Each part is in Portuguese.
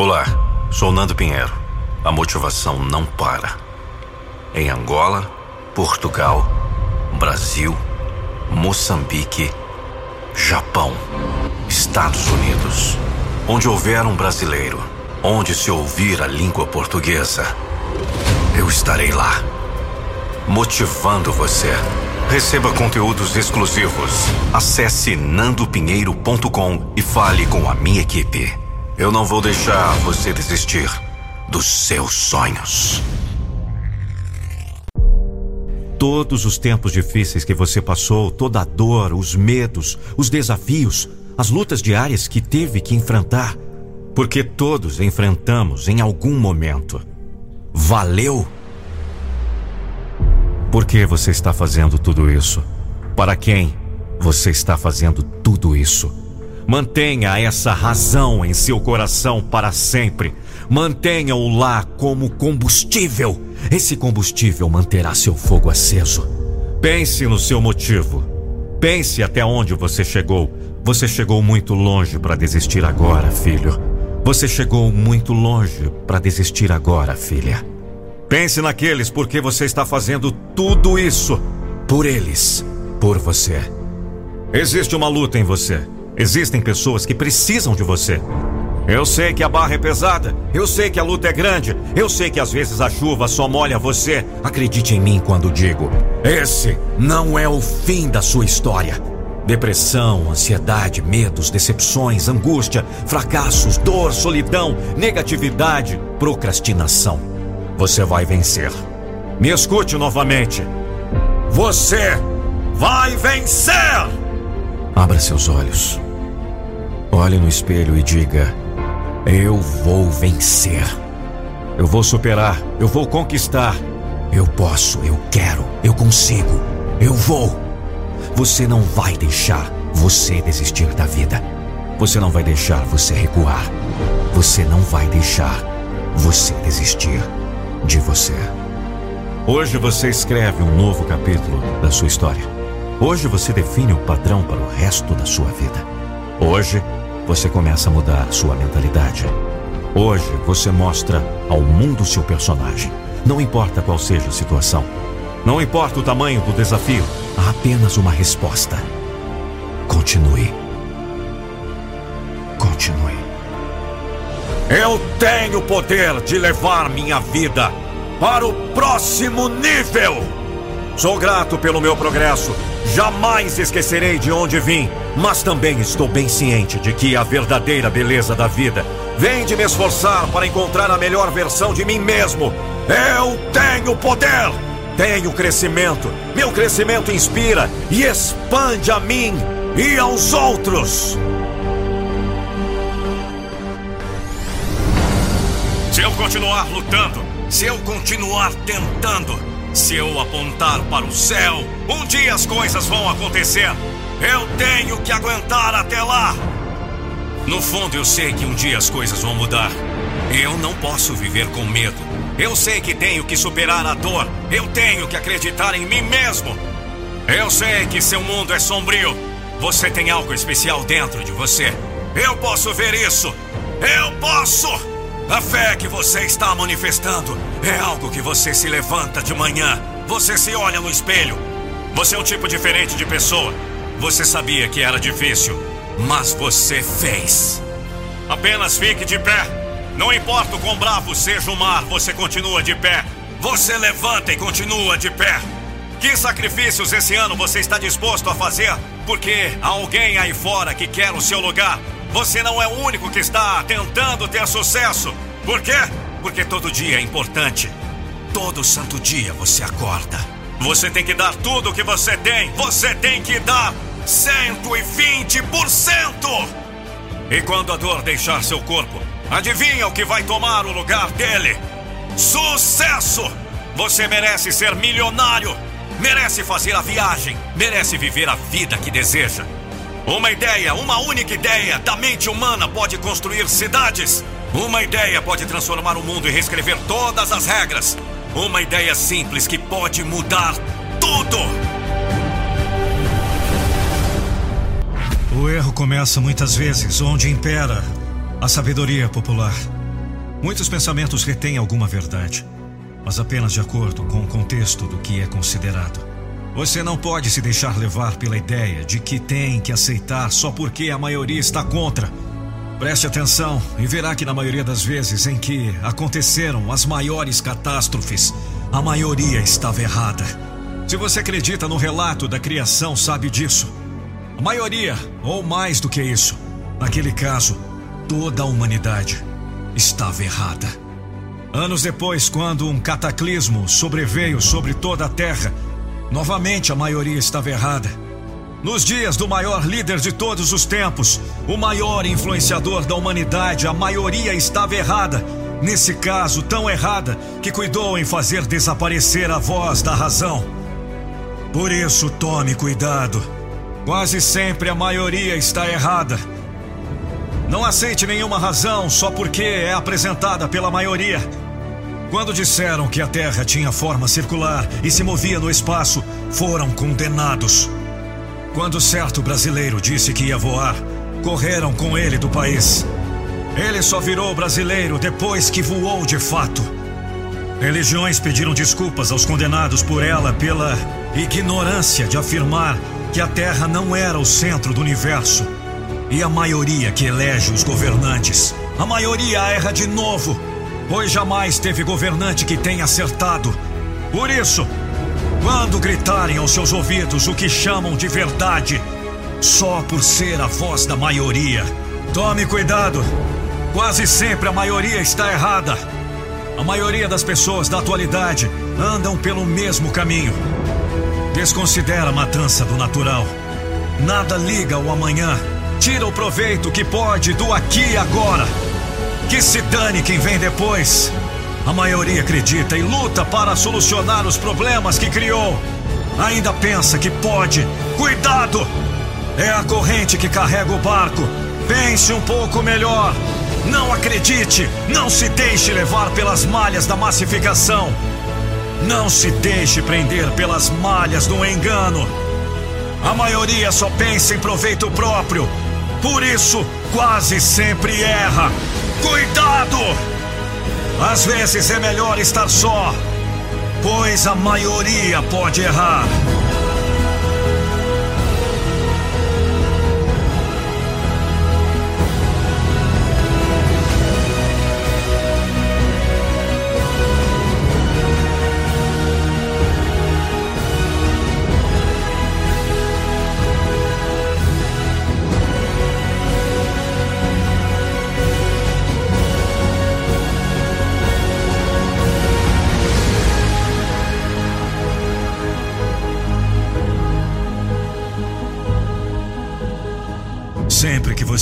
Olá, sou Nando Pinheiro. A motivação não para. Em Angola, Portugal, Brasil, Moçambique, Japão, Estados Unidos. Onde houver um brasileiro, onde se ouvir a língua portuguesa, eu estarei lá. Motivando você. Receba conteúdos exclusivos. Acesse nandopinheiro.com e fale com a minha equipe. Eu não vou deixar você desistir dos seus sonhos. Todos os tempos difíceis que você passou, toda a dor, os medos, os desafios, as lutas diárias que teve que enfrentar, porque todos enfrentamos em algum momento. Valeu? Por que você está fazendo tudo isso? Para quem você está fazendo tudo isso? Mantenha essa razão em seu coração para sempre. Mantenha-o lá como combustível. Esse combustível manterá seu fogo aceso. Pense no seu motivo. Pense até onde você chegou. Você chegou muito longe para desistir agora, filho. Você chegou muito longe para desistir agora, filha. Pense naqueles porque você está fazendo tudo isso por eles, por você. Existe uma luta em você. Existem pessoas que precisam de você. Eu sei que a barra é pesada, eu sei que a luta é grande, eu sei que às vezes a chuva só molha você. Acredite em mim quando digo: esse não é o fim da sua história. Depressão, ansiedade, medos, decepções, angústia, fracassos, dor, solidão, negatividade, procrastinação. Você vai vencer. Me escute novamente. Você vai vencer! Abra seus olhos. Olhe no espelho e diga: Eu vou vencer. Eu vou superar. Eu vou conquistar. Eu posso, eu quero, eu consigo. Eu vou. Você não vai deixar você desistir da vida. Você não vai deixar você recuar. Você não vai deixar você desistir de você. Hoje você escreve um novo capítulo da sua história. Hoje você define o padrão para o resto da sua vida. Hoje você começa a mudar sua mentalidade. Hoje você mostra ao mundo seu personagem. Não importa qual seja a situação. Não importa o tamanho do desafio. Há apenas uma resposta. Continue. Continue. Eu tenho o poder de levar minha vida para o próximo nível. Sou grato pelo meu progresso. Jamais esquecerei de onde vim, mas também estou bem ciente de que a verdadeira beleza da vida vem de me esforçar para encontrar a melhor versão de mim mesmo. Eu tenho poder, tenho crescimento. Meu crescimento inspira e expande a mim e aos outros. Se eu continuar lutando, se eu continuar tentando, se eu apontar para o céu, um dia as coisas vão acontecer. Eu tenho que aguentar até lá. No fundo, eu sei que um dia as coisas vão mudar. Eu não posso viver com medo. Eu sei que tenho que superar a dor. Eu tenho que acreditar em mim mesmo. Eu sei que seu mundo é sombrio. Você tem algo especial dentro de você. Eu posso ver isso. Eu posso! A fé que você está manifestando é algo que você se levanta de manhã, você se olha no espelho. Você é um tipo diferente de pessoa. Você sabia que era difícil, mas você fez. Apenas fique de pé. Não importa o quão bravo seja o mar, você continua de pé. Você levanta e continua de pé. Que sacrifícios esse ano você está disposto a fazer? Porque há alguém aí fora que quer o seu lugar. Você não é o único que está tentando ter sucesso. Por quê? Porque todo dia é importante. Todo santo dia você acorda. Você tem que dar tudo o que você tem. Você tem que dar 120%. E quando a dor deixar seu corpo, adivinha o que vai tomar o lugar dele? Sucesso! Você merece ser milionário. Merece fazer a viagem. Merece viver a vida que deseja. Uma ideia, uma única ideia da mente humana pode construir cidades. Uma ideia pode transformar o mundo e reescrever todas as regras. Uma ideia simples que pode mudar tudo. O erro começa muitas vezes onde impera a sabedoria popular. Muitos pensamentos retêm alguma verdade, mas apenas de acordo com o contexto do que é considerado. Você não pode se deixar levar pela ideia de que tem que aceitar só porque a maioria está contra. Preste atenção e verá que, na maioria das vezes em que aconteceram as maiores catástrofes, a maioria estava errada. Se você acredita no relato da criação, sabe disso. A maioria, ou mais do que isso, naquele caso, toda a humanidade estava errada. Anos depois, quando um cataclismo sobreveio sobre toda a Terra, novamente a maioria estava errada. Nos dias do maior líder de todos os tempos, o maior influenciador da humanidade, a maioria estava errada. Nesse caso, tão errada que cuidou em fazer desaparecer a voz da razão. Por isso, tome cuidado. Quase sempre a maioria está errada. Não aceite nenhuma razão só porque é apresentada pela maioria. Quando disseram que a Terra tinha forma circular e se movia no espaço, foram condenados. Quando certo brasileiro disse que ia voar, correram com ele do país. Ele só virou brasileiro depois que voou de fato. Religiões pediram desculpas aos condenados por ela pela ignorância de afirmar que a Terra não era o centro do universo e a maioria que elege os governantes. A maioria erra de novo, pois jamais teve governante que tenha acertado. Por isso, quando gritarem aos seus ouvidos o que chamam de verdade, só por ser a voz da maioria, tome cuidado. Quase sempre a maioria está errada. A maioria das pessoas da atualidade andam pelo mesmo caminho. Desconsidera a matança do natural. Nada liga ao amanhã Tira o proveito que pode do aqui e agora. Que se dane quem vem depois. A maioria acredita e luta para solucionar os problemas que criou. Ainda pensa que pode. Cuidado! É a corrente que carrega o barco. Pense um pouco melhor. Não acredite, não se deixe levar pelas malhas da massificação. Não se deixe prender pelas malhas do engano. A maioria só pensa em proveito próprio por isso, quase sempre erra. Cuidado! Às vezes é melhor estar só, pois a maioria pode errar.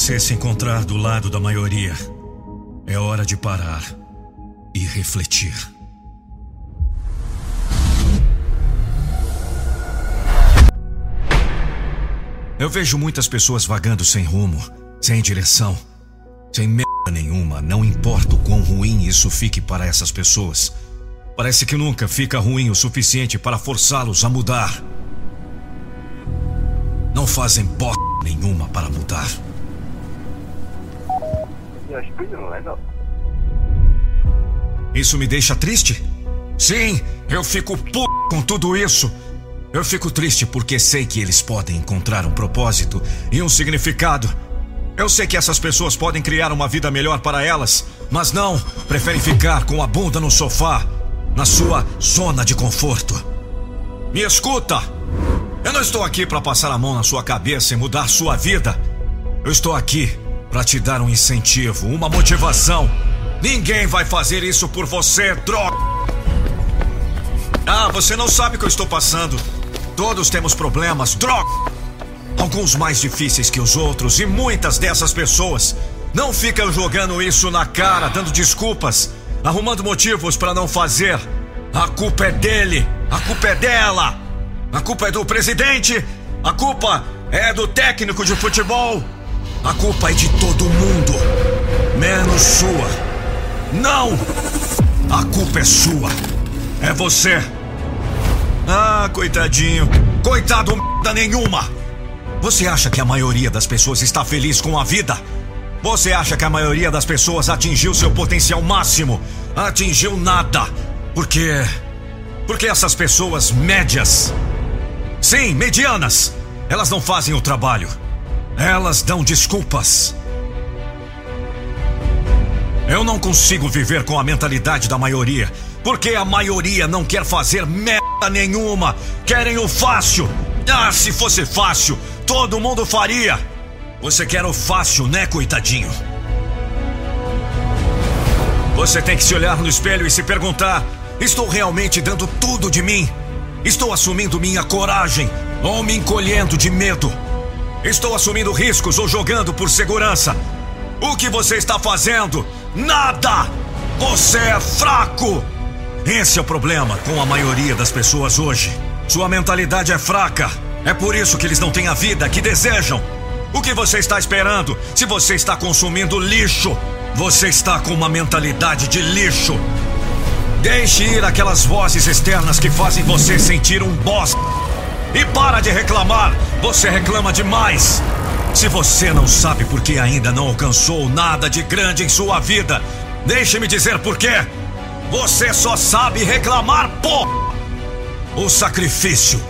Você se encontrar do lado da maioria, é hora de parar e refletir. Eu vejo muitas pessoas vagando sem rumo, sem direção, sem merda nenhuma, não importa o quão ruim isso fique para essas pessoas. Parece que nunca fica ruim o suficiente para forçá-los a mudar. Não fazem bosta nenhuma para mudar. Isso me deixa triste? Sim, eu fico p com tudo isso. Eu fico triste porque sei que eles podem encontrar um propósito e um significado. Eu sei que essas pessoas podem criar uma vida melhor para elas, mas não, preferem ficar com a bunda no sofá, na sua zona de conforto. Me escuta! Eu não estou aqui para passar a mão na sua cabeça e mudar sua vida. Eu estou aqui para te dar um incentivo, uma motivação. Ninguém vai fazer isso por você, droga! Ah, você não sabe o que eu estou passando. Todos temos problemas, droga! Alguns mais difíceis que os outros, e muitas dessas pessoas não ficam jogando isso na cara, dando desculpas, arrumando motivos para não fazer. A culpa é dele, a culpa é dela. A culpa é do presidente. A culpa é do técnico de futebol. A culpa é de todo mundo, menos sua. Não! A culpa é sua. É você. Ah, coitadinho. Coitado merda nenhuma. Você acha que a maioria das pessoas está feliz com a vida? Você acha que a maioria das pessoas atingiu seu potencial máximo? Atingiu nada. Por quê? Porque essas pessoas médias, sim, medianas, elas não fazem o trabalho. Elas dão desculpas. Eu não consigo viver com a mentalidade da maioria, porque a maioria não quer fazer merda nenhuma. Querem o fácil. Ah, se fosse fácil, todo mundo faria. Você quer o fácil, né, coitadinho? Você tem que se olhar no espelho e se perguntar: estou realmente dando tudo de mim? Estou assumindo minha coragem ou me encolhendo de medo? Estou assumindo riscos ou jogando por segurança? O que você está fazendo? Nada! Você é fraco! Esse é o problema com a maioria das pessoas hoje. Sua mentalidade é fraca. É por isso que eles não têm a vida que desejam. O que você está esperando? Se você está consumindo lixo, você está com uma mentalidade de lixo. Deixe ir aquelas vozes externas que fazem você sentir um bosta. E para de reclamar, você reclama demais. Se você não sabe por que ainda não alcançou nada de grande em sua vida, deixe-me dizer por quê. Você só sabe reclamar, pô! O sacrifício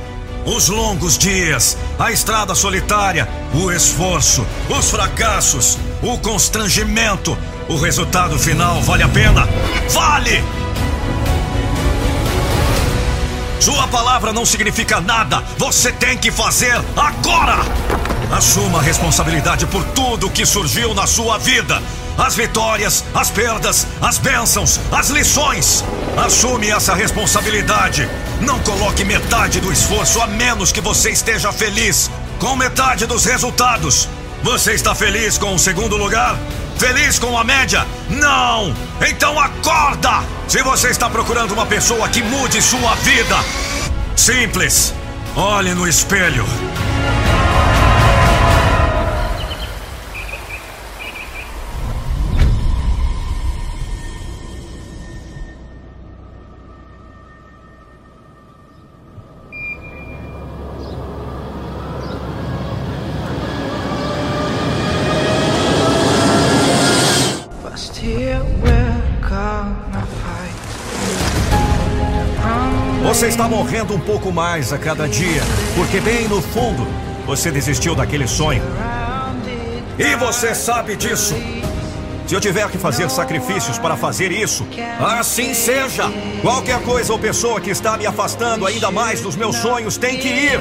os longos dias, a estrada solitária, o esforço, os fracassos, o constrangimento. O resultado final vale a pena? Vale! Sua palavra não significa nada. Você tem que fazer agora! Assuma a responsabilidade por tudo que surgiu na sua vida as vitórias, as perdas, as bênçãos, as lições. Assume essa responsabilidade. Não coloque metade do esforço a menos que você esteja feliz com metade dos resultados. Você está feliz com o segundo lugar? Feliz com a média? Não! Então acorda! Se você está procurando uma pessoa que mude sua vida, simples. Olhe no espelho. Está morrendo um pouco mais a cada dia, porque bem no fundo você desistiu daquele sonho. E você sabe disso. Se eu tiver que fazer sacrifícios para fazer isso, assim seja. Qualquer coisa ou pessoa que está me afastando ainda mais dos meus sonhos tem que ir.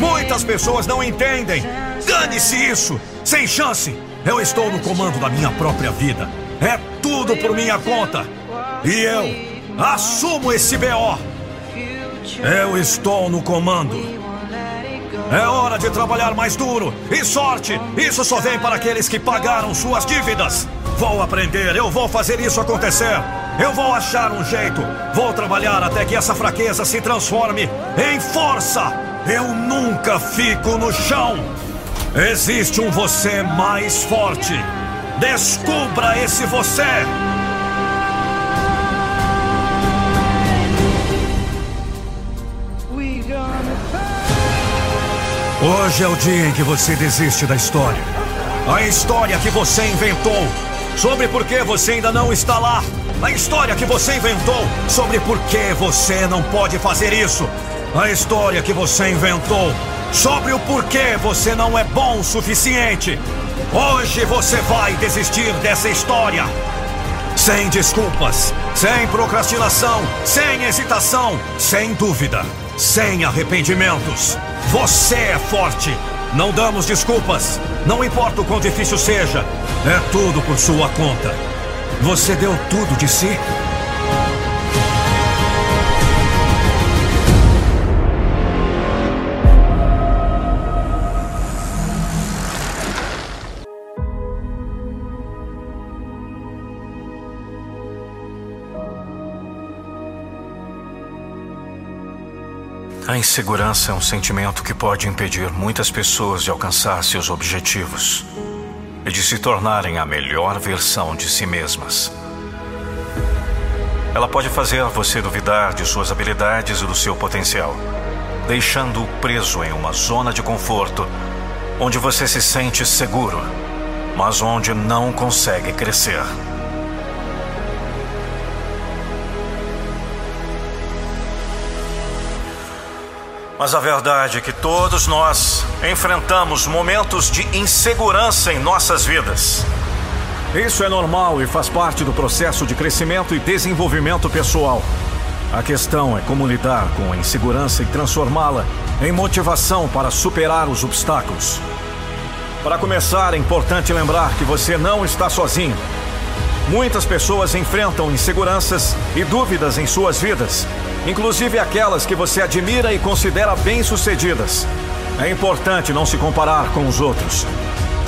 Muitas pessoas não entendem. Dane-se isso. Sem chance. Eu estou no comando da minha própria vida. É tudo por minha conta. E eu assumo esse BO. Eu estou no comando. É hora de trabalhar mais duro. E sorte, isso só vem para aqueles que pagaram suas dívidas. Vou aprender, eu vou fazer isso acontecer. Eu vou achar um jeito. Vou trabalhar até que essa fraqueza se transforme em força. Eu nunca fico no chão. Existe um você mais forte. Descubra esse você. Hoje é o dia em que você desiste da história. A história que você inventou sobre por que você ainda não está lá. A história que você inventou sobre por que você não pode fazer isso. A história que você inventou sobre o porquê você não é bom o suficiente. Hoje você vai desistir dessa história. Sem desculpas, sem procrastinação, sem hesitação, sem dúvida, sem arrependimentos. Você é forte. Não damos desculpas. Não importa o quão difícil seja. É tudo por sua conta. Você deu tudo de si? A insegurança é um sentimento que pode impedir muitas pessoas de alcançar seus objetivos e de se tornarem a melhor versão de si mesmas. Ela pode fazer você duvidar de suas habilidades e do seu potencial, deixando-o preso em uma zona de conforto onde você se sente seguro. mas onde não consegue crescer. Mas a verdade é que todos nós enfrentamos momentos de insegurança em nossas vidas. Isso é normal e faz parte do processo de crescimento e desenvolvimento pessoal. A questão é como lidar com a insegurança e transformá-la em motivação para superar os obstáculos. Para começar, é importante lembrar que você não está sozinho. Muitas pessoas enfrentam inseguranças e dúvidas em suas vidas, inclusive aquelas que você admira e considera bem-sucedidas. É importante não se comparar com os outros,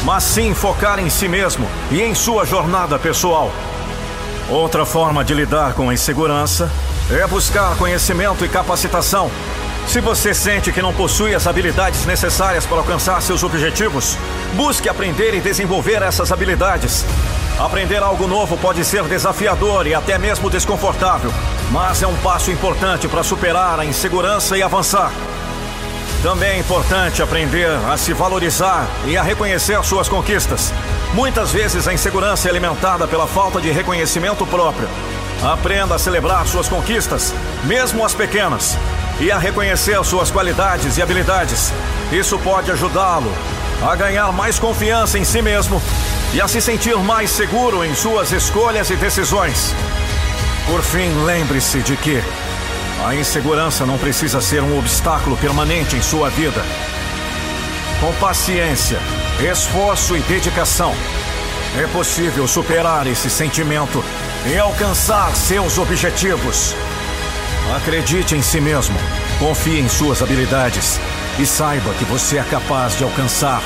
mas sim focar em si mesmo e em sua jornada pessoal. Outra forma de lidar com a insegurança é buscar conhecimento e capacitação se você sente que não possui as habilidades necessárias para alcançar seus objetivos, busque aprender e desenvolver essas habilidades. Aprender algo novo pode ser desafiador e até mesmo desconfortável, mas é um passo importante para superar a insegurança e avançar. Também é importante aprender a se valorizar e a reconhecer suas conquistas. Muitas vezes a insegurança é alimentada pela falta de reconhecimento próprio. Aprenda a celebrar suas conquistas, mesmo as pequenas e a reconhecer suas qualidades e habilidades. Isso pode ajudá-lo a ganhar mais confiança em si mesmo e a se sentir mais seguro em suas escolhas e decisões. Por fim, lembre-se de que a insegurança não precisa ser um obstáculo permanente em sua vida. Com paciência, esforço e dedicação, é possível superar esse sentimento e alcançar seus objetivos. Acredite em si mesmo, confie em suas habilidades e saiba que você é capaz de alcançar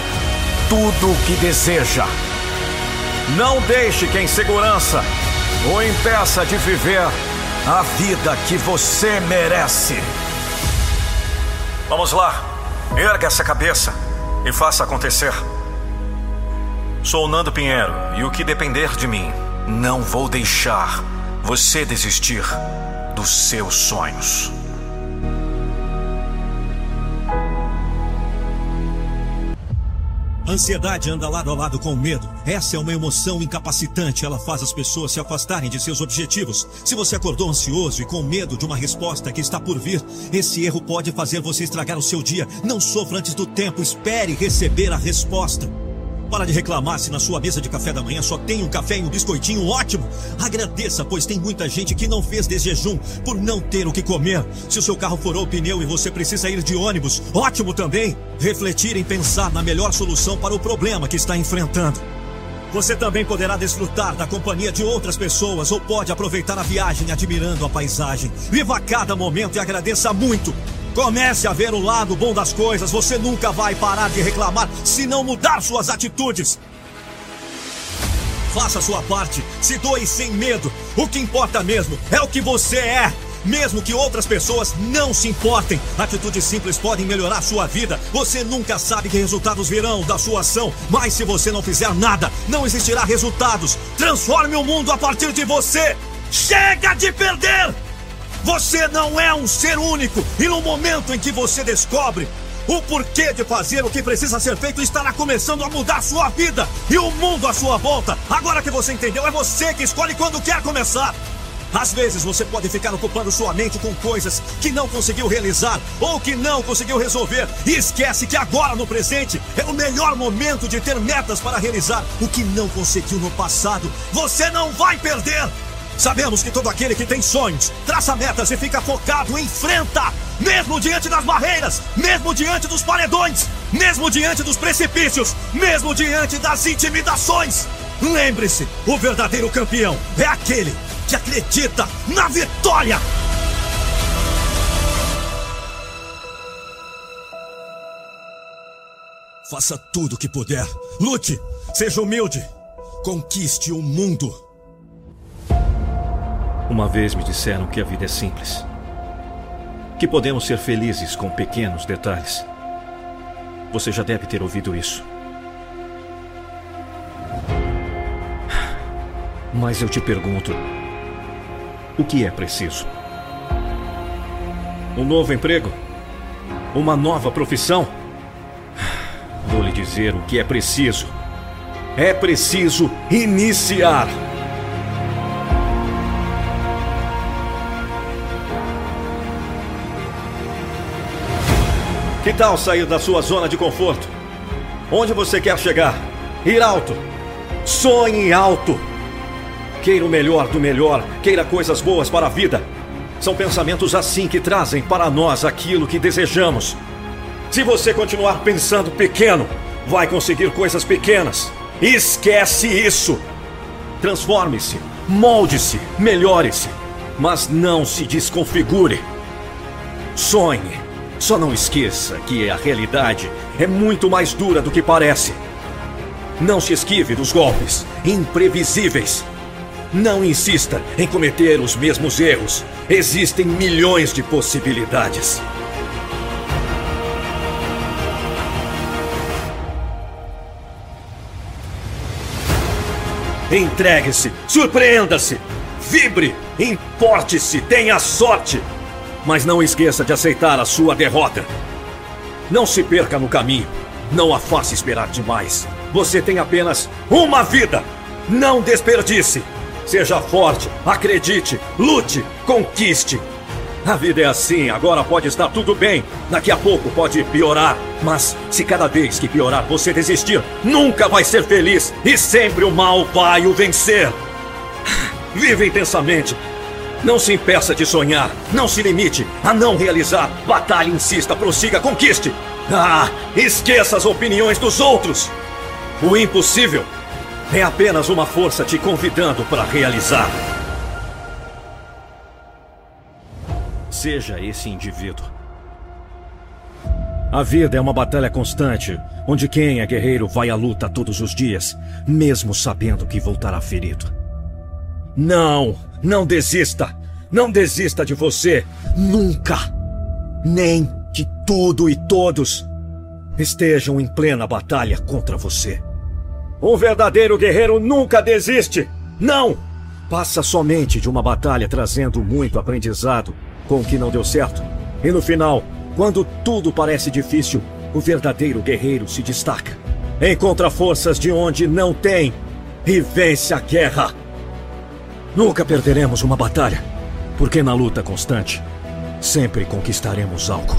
tudo o que deseja. Não deixe que a insegurança o impeça de viver a vida que você merece. Vamos lá, erga essa cabeça e faça acontecer. Sou Nando Pinheiro e o que depender de mim, não vou deixar você desistir dos seus sonhos. Ansiedade anda lado a lado com o medo. Essa é uma emoção incapacitante. Ela faz as pessoas se afastarem de seus objetivos. Se você acordou ansioso e com medo de uma resposta que está por vir, esse erro pode fazer você estragar o seu dia. Não sofra antes do tempo. Espere receber a resposta. Para de reclamar se na sua mesa de café da manhã só tem um café e um biscoitinho ótimo. Agradeça, pois tem muita gente que não fez desse jejum por não ter o que comer. Se o seu carro furou o pneu e você precisa ir de ônibus, ótimo também. Refletir em pensar na melhor solução para o problema que está enfrentando. Você também poderá desfrutar da companhia de outras pessoas ou pode aproveitar a viagem admirando a paisagem. Viva cada momento e agradeça muito. Comece a ver o lado bom das coisas. Você nunca vai parar de reclamar se não mudar suas atitudes. Faça sua parte, se doe sem medo. O que importa mesmo é o que você é. Mesmo que outras pessoas não se importem, atitudes simples podem melhorar sua vida. Você nunca sabe que resultados virão da sua ação, mas se você não fizer nada, não existirá resultados. Transforme o mundo a partir de você. Chega de perder! Você não é um ser único. E no momento em que você descobre o porquê de fazer o que precisa ser feito, estará começando a mudar sua vida e o mundo à sua volta. Agora que você entendeu, é você que escolhe quando quer começar. Às vezes você pode ficar ocupando sua mente com coisas que não conseguiu realizar ou que não conseguiu resolver e esquece que agora no presente é o melhor momento de ter metas para realizar o que não conseguiu no passado. Você não vai perder! Sabemos que todo aquele que tem sonhos, traça metas e fica focado, enfrenta, mesmo diante das barreiras, mesmo diante dos paredões, mesmo diante dos precipícios, mesmo diante das intimidações. Lembre-se, o verdadeiro campeão é aquele que acredita na vitória. Faça tudo o que puder. Lute, seja humilde, conquiste o mundo. Uma vez me disseram que a vida é simples. Que podemos ser felizes com pequenos detalhes. Você já deve ter ouvido isso. Mas eu te pergunto: o que é preciso? Um novo emprego? Uma nova profissão? Vou lhe dizer o que é preciso: É preciso iniciar. Que tal sair da sua zona de conforto? Onde você quer chegar? Ir alto. Sonhe alto. Queira o melhor do melhor, queira coisas boas para a vida. São pensamentos assim que trazem para nós aquilo que desejamos. Se você continuar pensando pequeno, vai conseguir coisas pequenas. Esquece isso. Transforme-se, molde-se, melhore-se, mas não se desconfigure. Sonhe. Só não esqueça que a realidade é muito mais dura do que parece. Não se esquive dos golpes imprevisíveis. Não insista em cometer os mesmos erros. Existem milhões de possibilidades. Entregue-se, surpreenda-se, vibre, importe-se, tenha sorte. Mas não esqueça de aceitar a sua derrota. Não se perca no caminho. Não a faça esperar demais. Você tem apenas uma vida. Não desperdice. Seja forte, acredite, lute, conquiste. A vida é assim, agora pode estar tudo bem, daqui a pouco pode piorar. Mas se cada vez que piorar você desistir, nunca vai ser feliz e sempre o mal vai o vencer. Viva intensamente, não se impeça de sonhar. Não se limite a não realizar. Batalhe, insista, prossiga, conquiste. Ah, esqueça as opiniões dos outros. O impossível é apenas uma força te convidando para realizar. Seja esse indivíduo. A vida é uma batalha constante, onde quem é guerreiro vai à luta todos os dias, mesmo sabendo que voltará ferido. Não, não desista. Não desista de você. Nunca. Nem de tudo e todos estejam em plena batalha contra você. Um verdadeiro guerreiro nunca desiste. Não! Passa somente de uma batalha trazendo muito aprendizado com o que não deu certo. E no final, quando tudo parece difícil, o verdadeiro guerreiro se destaca. Encontra forças de onde não tem e vence a guerra. Nunca perderemos uma batalha, porque na luta constante, sempre conquistaremos algo.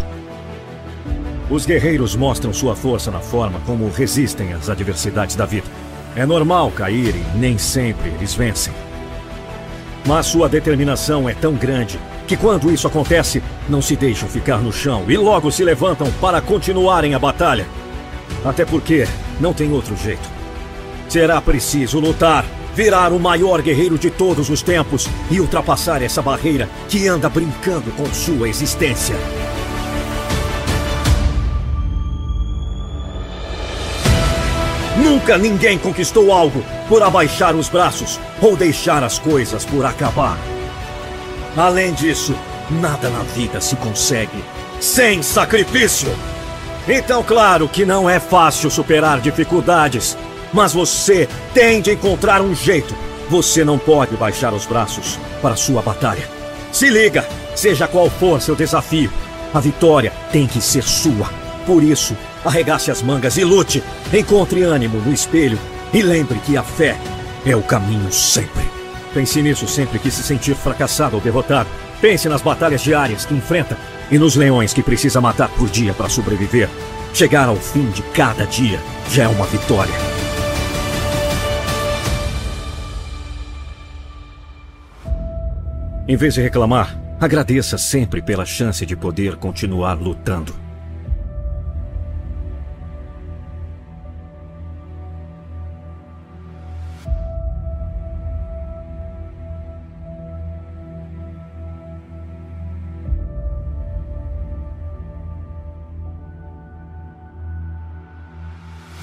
Os guerreiros mostram sua força na forma como resistem às adversidades da vida. É normal cair e nem sempre eles vencem. Mas sua determinação é tão grande que quando isso acontece, não se deixam ficar no chão e logo se levantam para continuarem a batalha. Até porque não tem outro jeito. Será preciso lutar virar o maior guerreiro de todos os tempos e ultrapassar essa barreira que anda brincando com sua existência. Nunca ninguém conquistou algo por abaixar os braços ou deixar as coisas por acabar. Além disso, nada na vida se consegue sem sacrifício. Então, claro que não é fácil superar dificuldades, mas você tem de encontrar um jeito. Você não pode baixar os braços para sua batalha. Se liga, seja qual for seu desafio, a vitória tem que ser sua. Por isso, arregace as mangas e lute. Encontre ânimo no espelho e lembre que a fé é o caminho sempre. Pense nisso sempre que se sentir fracassado ou derrotado. Pense nas batalhas diárias que enfrenta e nos leões que precisa matar por dia para sobreviver. Chegar ao fim de cada dia já é uma vitória. Em vez de reclamar, agradeça sempre pela chance de poder continuar lutando.